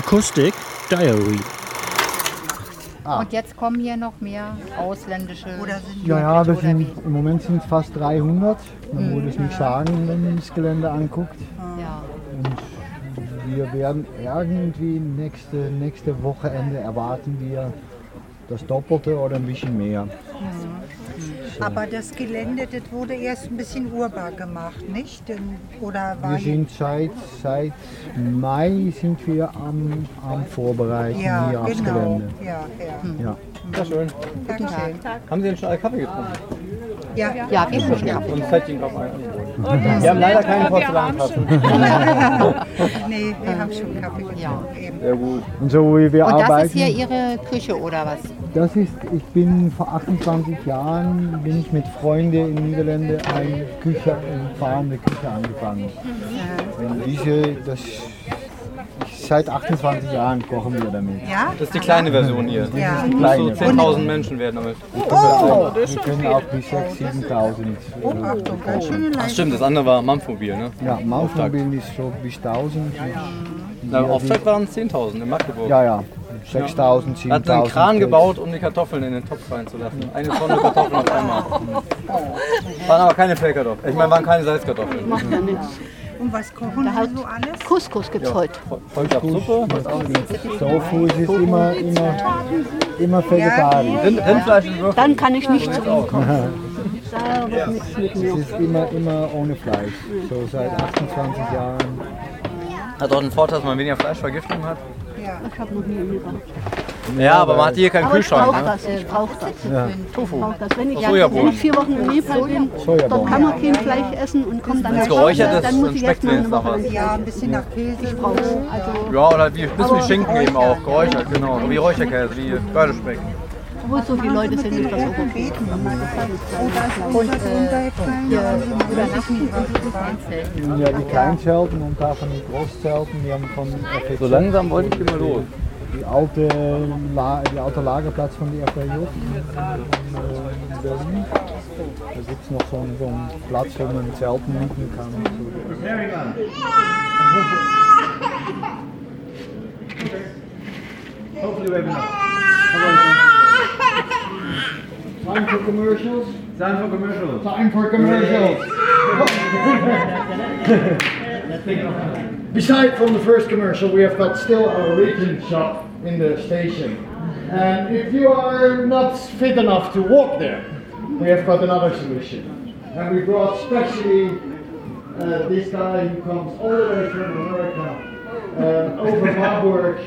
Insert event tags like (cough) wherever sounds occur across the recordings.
Acoustic Diary. Und jetzt kommen hier noch mehr ausländische. Oder sind Ja, ja, das sind, im Moment sind es fast 300. Man würde es nicht sagen, wenn man das Gelände anguckt. Ja. Und wir werden irgendwie nächste, nächste Wochenende erwarten wir das Doppelte oder ein bisschen mehr. Aber das Gelände, das wurde erst ein bisschen urbar gemacht, nicht? Oder war Wir sind seit, seit Mai sind wir am, am Vorbereiten ja, hier aufs genau. Gelände. Ja, ja. Ja. Ja, schön. Danke. Haben Sie denn schon alle Kaffee getrunken? Ja, Ja, wir sind ja. Und Fettchen drauf ein. Wir haben leider keine Porzellantassen. (laughs) nee, wir haben schon Kaffee getrunken. Eben. Sehr gut. Und so wie wir Und das arbeiten. ist hier Ihre Küche oder was? Das ist, ich bin vor 28 Jahren, bin ich mit Freunden in Niederlande eine Küche, eine fahrende Küche angefangen. Und diese, das, seit 28 Jahren kochen wir damit. Ja? Das ist die kleine Version hier. Ja. Muss so Kleine. 10.000 Menschen werden damit. Oh, Wir können auch bis 6.000, 7.000. oh, Achtung, ganz schöne Ach stimmt, das andere war Mampfmobil, ne? Ja, Mautmobil ist so bis 1000. Na, Auftakt waren es 10.000 in Magdeburg. Ja, ja. 6000, Er hat einen 7000. Kran gebaut, um die Kartoffeln in den Topf reinzulassen. Eine Tonne Kartoffeln auf einmal. Waren aber keine Fellkartoffeln. Ich meine, waren keine Salzkartoffeln. Macht ja nichts. Und was kochen Sie so alles? Couscous gibt's heute. Vollkraftsuppe. Tofu es ist immer, immer, immer vegetarisch. Rind, Rindfleisch und Würfel. Dann kann ich nicht zu Ihnen kommen. Da wird nichts mit Es mir. ist immer, immer ohne Fleisch. So seit 28 Jahren. Hat auch einen Vorteil, dass man weniger Fleischvergiftung hat. Ja. Ich habe noch nie gebracht. Ja, aber man hat hier keinen Aber ich Kühlschrank. brauche Ne? das, ich brauche das. Ich Tofu. brauche das. Wenn ich, Sojabohnen. wenn ich vier Wochen in Nepal bin, Sojabohnen. dort kann man kein Fleisch essen und kommt dann Wenn es nach geräuchert Hause, ist, dann muss dann ich schmeckt erst mal eine Woche Ja, ein bisschen nach Käse. brauchen. Also, Ja, oder wie, ein bisschen wie Schinken eben auch. Geräuchert, genau. Wie Räucherkäse, wie Gördespeck. Obwohl so viele Leute sind, ist das auch okay. Und äh, Übernachten in. Ja, die Kleinzelten und davon die Großzelten, die haben von FFZ, So langsam wollte ich immer los. die alte, La die alte Lagerplatz von der FAJ in äh, Berlin. Da gibt es noch so einen, so einen Platz, wo man Zelten mieten kann. Time for commercials. Time for commercials. Time for commercials. Beside from the first commercial, we have got still our written shop in the station. And if you are not fit enough to walk there, we have got another solution. And we brought specially uh, this guy who comes all the way from America uh, over Marburg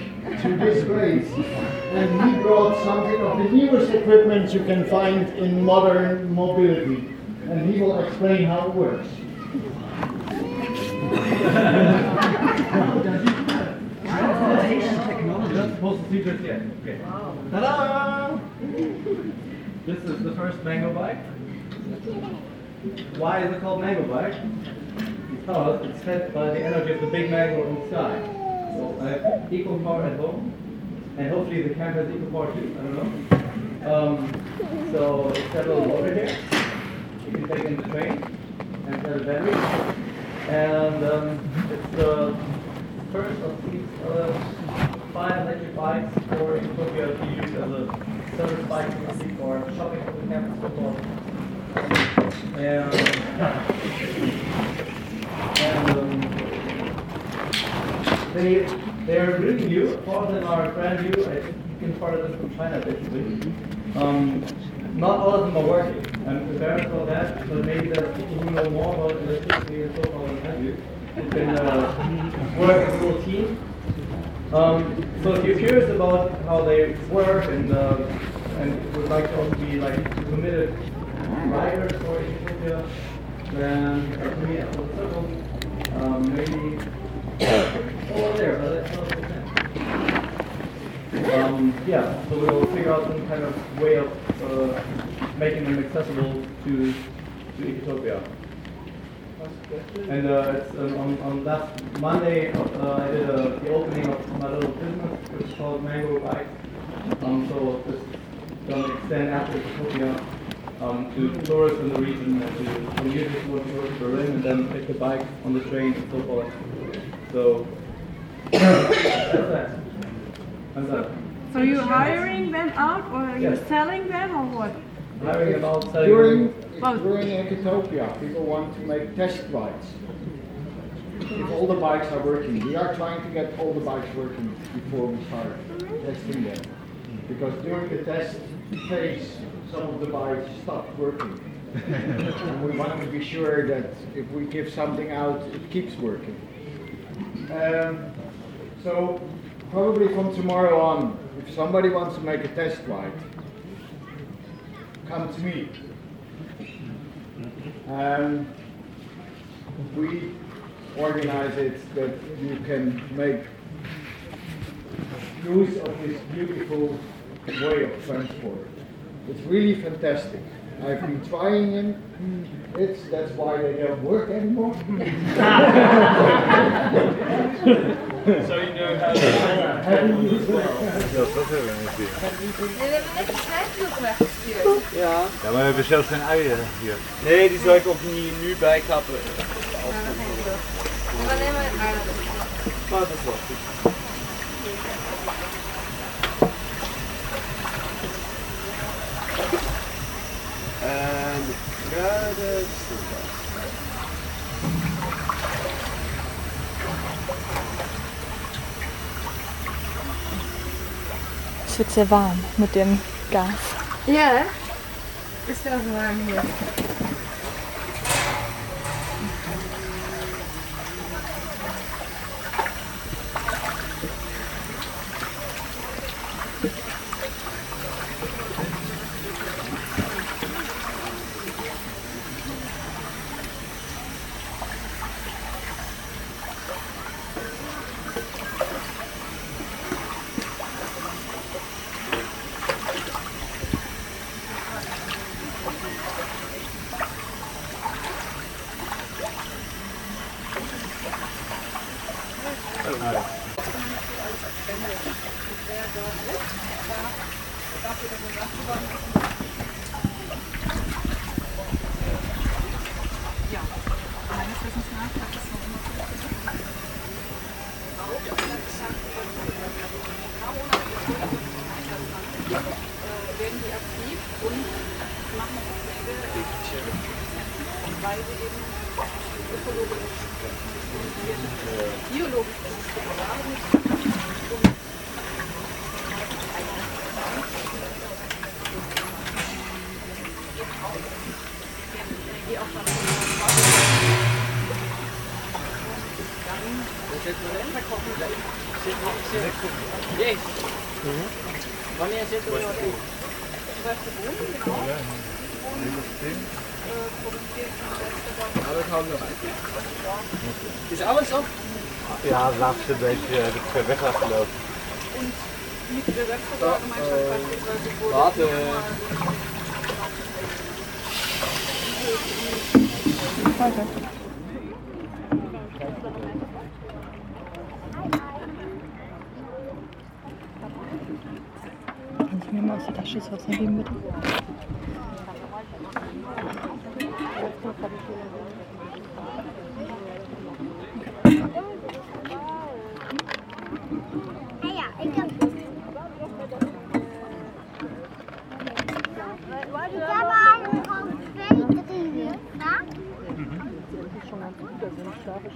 to this place. And he brought something of the newest equipment you can find in modern mobility. And he will explain how it works. That's supposed to this yet. Ta-da! This is the first mango bike. Why is it called mango bike? Because it's fed by the energy of the big mango in the sky. So equal power at home, and hopefully the camp has equal power too. I don't know. Um, so it's a little motor here. You can take in the train, and it's got a battery. And um, it's the first of these uh, five electric bikes for Utopia to use as a service bike basically for shopping for the campus so forth. And, (laughs) and um, they they're really new. Them are brand new. I think you can order them from China basically. Um, not all of them are working. I'm embarrassed about that, but maybe are people who know more about electricity and so I do. Who can uh, work as a team. Um, so if you're curious about how they work and uh, and would like to also be like committed riders for Ethiopia, then uh, me at the circle, um, maybe there, um, yeah, so we'll figure out some kind of way of uh, making them accessible to to Ethiopia. And uh, um, on, on last Monday, uh, I did uh, the opening of my little business, which is called Mango Bikes. Um, so this to extend after Ethiopia um, to tourists in the region and to commuters who want to go to Berlin and then take the bike on the train and so forth. So that's that. And that, So you're hiring them out or are you Yes. selling them or what? hiring them out, selling During, them. Well- during Ecotopia, people want to make test rides. If all the bikes are working, we are trying to get all the bikes working before we start testing them. Because during the test phase, some of the bikes stop working. and we want to be sure that if we give something out, it keeps working. Um, so probably from tomorrow on, if somebody wants to make a test ride, come to me. Um, we organize it that you can make use of this beautiful way of transport. It's really fantastic. I've been trying it. It's that's why they don't work anymore. (laughs) (laughs) So dat hebben we niet Nee, we hebben net een snijvloek weggestuurd. Ja. Ja, maar we hebben zelfs geen uien hier. Nee, die zou ik ook niet nu bijkappen. Alleen maar aardappelen. Maar dat wel goed. En de kruiden... Es wird sehr warm mit dem Gas. Ja, ist auch warm hier. Thank you. Zitten we nog in? Ja, dat houdt nog uit. Is alles op? Ja, het laatste een beetje eh, de weg afgelopen. Warte. Kannst du mir mal aus der Tasche was geben, bitte?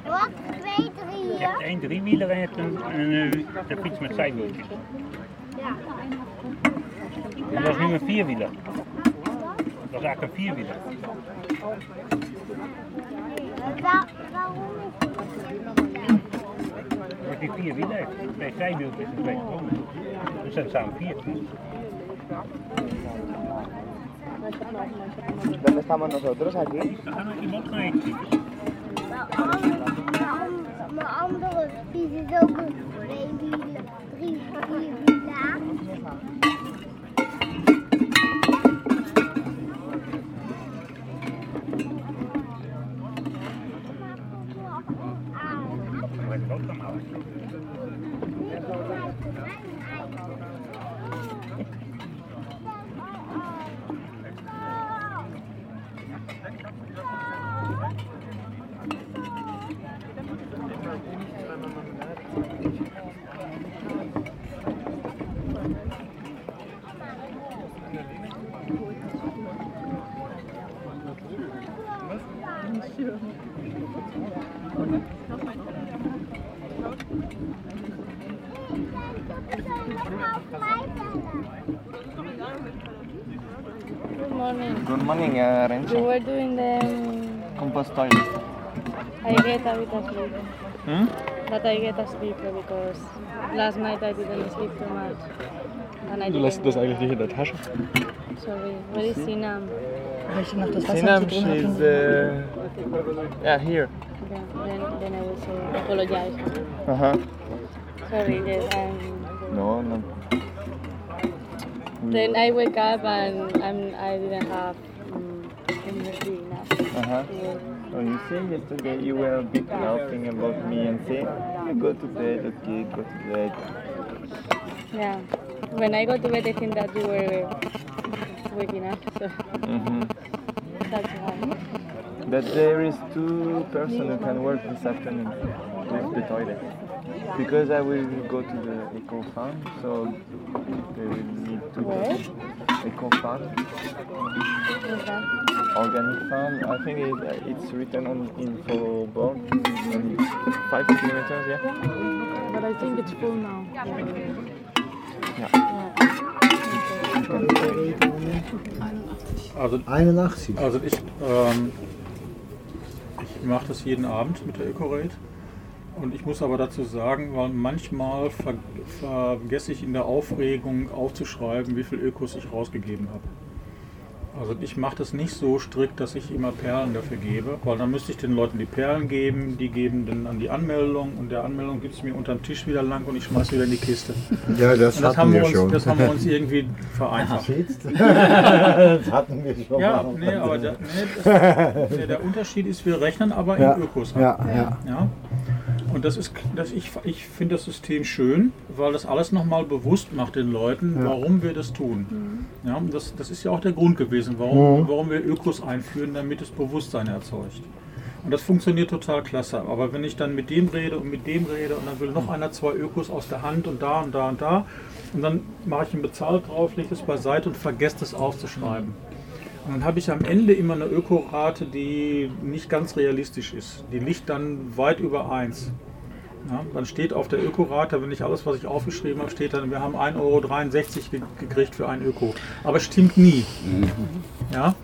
Wat? Twee, drie Je hebt één driewieler en je hebt een, een, eh, een fiets met zijwieltjes. Ja. En dat is nu een vierwieler. Dat is eigenlijk een vierwieler. Waar, waarom is die vier wielen heeft, twee zijwieltjes en twee stromen. Dus dat zijn vier. ¿Dónde estamos nosotros aquí? Dan gaan Mijn andere fiets is ook een wielen, drie, vier Good morning. Good morning, uh, Renzo. We were doing the um, compost toilet. I get a bit asleep. Hmm? But I get asleep because last night I didn't sleep too much. Und du lässt das eigentlich in der Tasche? Sorry, where is Sinam? Welche noch das Wasser Sinam, zu tun she's uh, yeah here. Then, then, then I will say apologize. Uh huh. Sorry. Yes, I'm, No, no. then I wake up and I'm, I didn't have um, energy enough. Uh huh. to work. You say yesterday you were a bit laughing about me and saying, "Ah, go to bed, okay, go to bed. Yeah. When I go to bed, I think that you were waking up. So hmm that's why. But there is two person who can work this afternoon with the toilet. Because I will go to the eco farm, so they will need to go Where? to eco farm, organic farm. I think it, uh, it's written on info board. Only five kilometers, yeah. But I think it's full now. Also, 81. Also ich, ähm, ich mache das jeden Abend mit der EcoRate. Und ich muss aber dazu sagen, weil manchmal ver vergesse ich in der Aufregung aufzuschreiben, wie viel Ökos ich rausgegeben habe. Also ich mache das nicht so strikt, dass ich immer Perlen dafür gebe, weil dann müsste ich den Leuten die Perlen geben, die geben dann an die Anmeldung und der Anmeldung gibt es mir unterm Tisch wieder lang und ich schmeiße wieder in die Kiste. Ja, das und hatten haben wir uns, schon. Das haben wir uns (laughs) irgendwie vereinfacht. (laughs) (laughs) Das hatten wir schon Ja, nee, aber der, nee, das, nee, der Unterschied ist, wir rechnen aber Ja, in Ökos. ab. ja, ja. ja. Und das ist, das ich, ich finde das System schön, weil das alles nochmal bewusst macht den Leuten, Ja. warum wir das tun. Ja, und das, das ist ja auch der Grund gewesen, warum, Mhm. warum wir Ökos einführen, damit es Bewusstsein erzeugt. Und das funktioniert total klasse. Aber wenn ich dann mit dem rede und mit dem rede und dann will noch einer zwei Ökos aus der Hand und da und da und da und dann mache ich einen Bezahl drauf, lege es beiseite und vergesse das aufzuschreiben. Und dann habe ich am Ende immer eine Ökorate, die nicht ganz realistisch ist. Die liegt dann weit über 1. Ja, dann steht auf der Ökorate, wenn ich alles, was ich aufgeschrieben habe, steht dann, wir haben 1,63 Euro ge gekriegt für ein Öko. Aber es stimmt nie. Ja?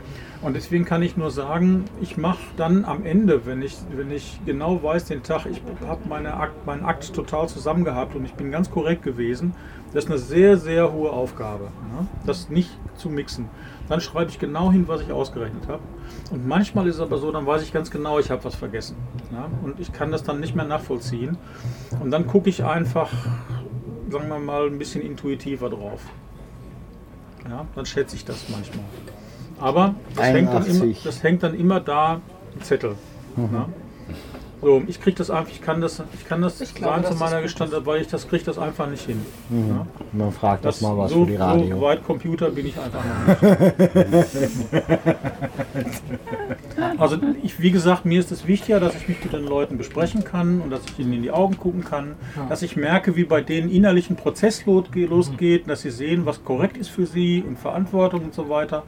Und deswegen kann ich nur sagen, ich mache dann am Ende, wenn ich, wenn ich genau weiß, den Tag, ich habe meine Akt, meinen Akt total zusammen gehabt und ich bin ganz korrekt gewesen, das ist eine sehr, sehr hohe Aufgabe, ne? das nicht zu mixen. Dann schreibe ich genau hin, was ich ausgerechnet habe. Und manchmal ist es aber so, dann weiß ich ganz genau, ich habe was vergessen. Ja? Und ich kann das dann nicht mehr nachvollziehen. Und dann gucke ich einfach, sagen wir mal, ein bisschen intuitiver drauf. Ja? Dann schätze ich das manchmal. Aber das hängt, dann immer, 81. das hängt dann immer da im Zettel. Mhm. Ja? So, ich kriege das einfach, ich kann das, ich kann das Ich glaube, sagen zu meiner. Gestalt, weil ich das kriege das einfach nicht hin. Mhm. Ja? Man fragt das, mal was so, für die Radio. So weit Computer bin ich einfach noch nicht. (laughs) also ich, wie gesagt, mir ist es wichtiger, dass ich mich mit den Leuten besprechen kann und dass ich ihnen in die Augen gucken kann, Ja. dass ich merke, wie bei denen innerlich ein Prozess lo- losgeht, dass sie sehen, was korrekt ist für sie und Verantwortung und so weiter.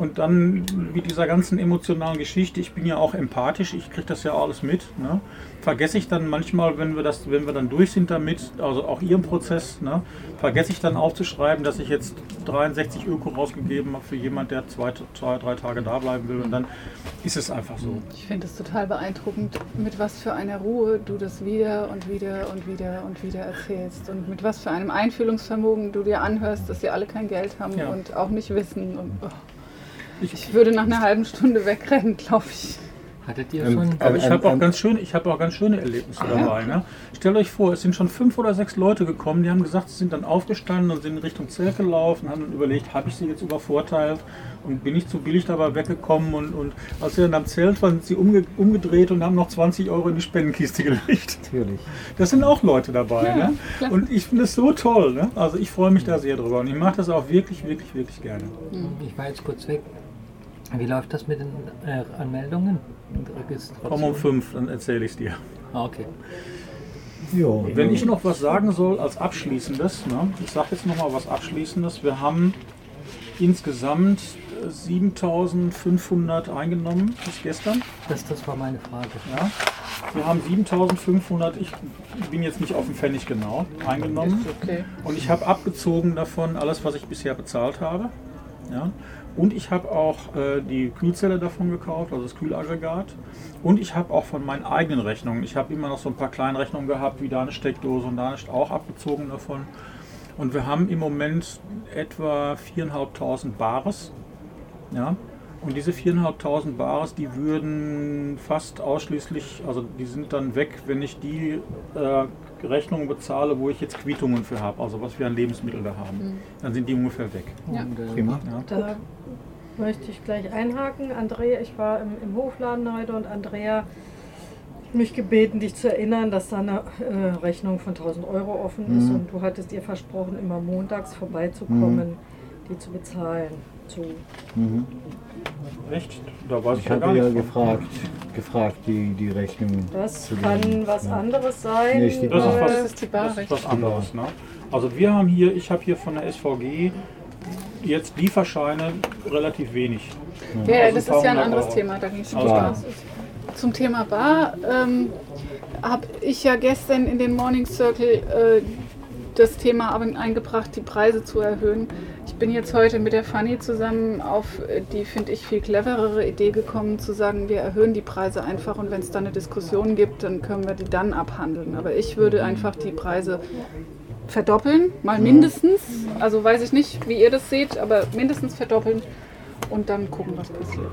Und dann mit dieser ganzen emotionalen Geschichte, ich bin ja auch empathisch, ich kriege das ja alles mit, ne? vergesse ich dann manchmal, wenn wir, das, wenn wir dann durch sind damit, also auch Ihren Prozess, ne? vergesse ich dann aufzuschreiben, dass ich jetzt 63 Öko rausgegeben habe für jemand, der zwei, zwei, drei Tage da bleiben will und dann ist es einfach so. Ich finde es total beeindruckend, mit was für einer Ruhe du das wieder und wieder und wieder und wieder erzählst und mit was für einem Einfühlungsvermogen du dir anhörst, dass sie alle kein Geld haben Ja. und auch nicht wissen. Und, oh. Ich, würde nach einer halben Stunde wegrennen, glaube ich. Hattet ihr Ähm, schon? Aber ich ähm, habe auch ähm, ganz schöne, ich habe auch ganz schöne Erlebnisse Ja. dabei. Ne? Stellt euch vor, es sind schon fünf oder sechs Leute gekommen, die haben gesagt, sie sind dann aufgestanden und sind in Richtung Zelt gelaufen, haben dann überlegt, habe ich sie jetzt übervorteilt und bin ich zu billig dabei weggekommen und, und als sie dann am Zelt waren, sind sie umge umgedreht und haben noch 20 Euro in die Spendenkiste (laughs) gelegt. Natürlich. Das sind auch Leute dabei. Ja, ne? Und ich finde es so toll. Ne? Also ich freue mich da sehr drüber und ich mache das auch wirklich, wirklich, wirklich gerne. Ich war jetzt kurz weg. Wie läuft das mit den äh, Anmeldungen? und Registrationen? Komm um fünf, dann erzähle ich es dir. Ah, okay. Jo. Wenn ich noch was sagen soll als Abschließendes, ne? ich sage jetzt noch mal was Abschließendes. Wir haben insgesamt äh, 7500 eingenommen bis gestern. Das, das war meine Frage. Ja. Wir haben 7500, ich bin jetzt nicht auf den Pfennig genau, eingenommen. Okay. Und ich habe abgezogen davon alles, was ich bisher bezahlt habe. Ja. Und ich habe auch äh, die Kühlzelle davon gekauft, also das Kühlaggregat. Und ich habe auch von meinen eigenen Rechnungen, ich habe immer noch so ein paar kleine Rechnungen gehabt, wie da eine Steckdose und da eine auch abgezogen davon. Und wir haben im Moment etwa 4.500 Bares. Ja. Und diese 4.500 Bares, die würden fast ausschließlich, also die sind dann weg, wenn ich die äh, Rechnungen bezahle, wo ich jetzt Quittungen für habe, also was wir an Lebensmitteln da haben. Mhm. Dann sind die ungefähr weg. Ja. Prima. Ja. Da möchte ich gleich einhaken. Andrea, ich war im, im Hofladen heute und Andrea hat mich gebeten, dich zu erinnern, dass da eine äh, Rechnung von 1000 Euro offen ist Mhm. und du hattest ihr versprochen, immer montags vorbeizukommen, Mhm. die zu bezahlen. So. Mhm. Echt? Da weiß ich, Ich ja gar habe ja gefragt, gefragt die, die Rechnung. Das zu kann den- was ja. anderes sein. Nee, ist die Das ist Bar. was, Das ist die das ist was Barrechnung. anderes. Ne? Also wir haben hier, ich habe hier von der SVG jetzt Lieferscheine relativ wenig. Ja, ja, Also das ist ja ein anderes Euro. Thema, da ging es um Also. Zum Thema Bar ähm, habe ich ja gestern in den Morning Circle äh, das Thema eingebracht, die Preise zu erhöhen. Ich bin jetzt heute mit der Fanny zusammen auf die, finde ich, viel cleverere Idee gekommen, zu sagen, wir erhöhen die Preise einfach und wenn es dann eine Diskussion gibt, dann können wir die dann abhandeln. Aber ich würde einfach die Preise verdoppeln, mal mindestens. Also weiß ich nicht, wie ihr das seht, aber mindestens verdoppeln und dann gucken, was passiert.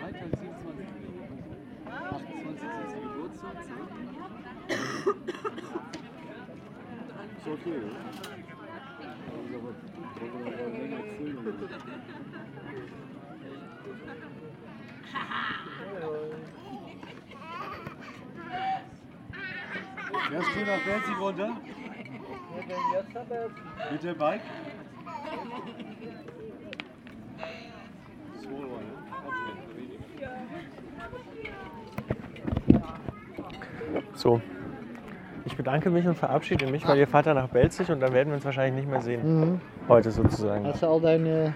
Freitag, 27. 28. ist ihr Geburtstag. Ist okay, oder? Fährst du nach Belzig runter? Mit dem Bike? So. Ich bedanke mich und verabschiede mich, weil ihr fahrt ja nach Belzig und dann werden wir uns wahrscheinlich nicht mehr sehen. Mhm. Heute sozusagen. Hast du all deine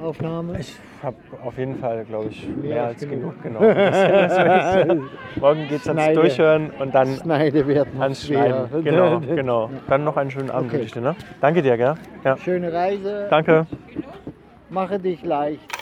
Aufnahmen? Ich habe auf jeden Fall, glaube ich, mehr, Mehr als genug. (laughs) ich- Morgen geht es ans. Durchhören und dann Schneide wird noch ans schwer. Schneiden. (laughs) Genau, (laughs) genau. Dann noch einen schönen Abend Okay. wünsche ich dir. Ne? Danke dir, gell? Ja. Schöne Reise. Danke. Mache dich leicht.